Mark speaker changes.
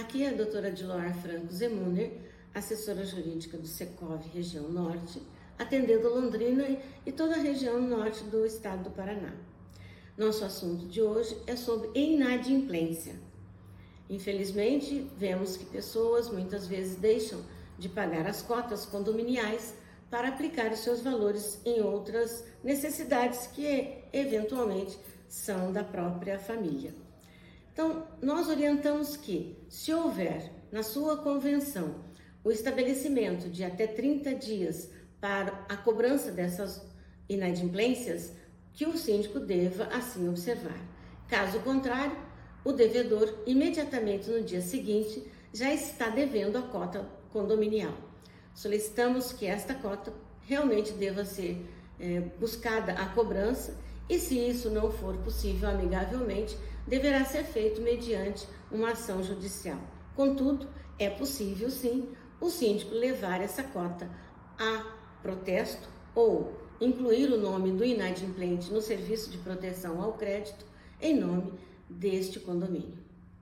Speaker 1: Aqui é a doutora Diloar Franco Zemuner, assessora jurídica do Secov Região Norte, atendendo Londrina e toda a região norte do estado do Paraná. Nosso assunto de hoje é sobre inadimplência. Infelizmente, vemos que pessoas muitas vezes deixam de pagar as cotas condominiais para aplicar os seus valores em outras necessidades que eventualmente são da própria família. Então, nós orientamos que, se houver na sua convenção o estabelecimento de até 30 dias para a cobrança dessas inadimplências, que o síndico deva assim observar. Caso contrário, o devedor, imediatamente no dia seguinte, já está devendo a cota condominial. Solicitamos que esta cota realmente deva ser é, buscada a cobrança e, se isso não for possível amigavelmente, deverá ser feito mediante uma ação judicial. Contudo, é possível sim o síndico levar essa cota a protesto ou incluir o nome do inadimplente no serviço de proteção ao crédito em nome deste condomínio.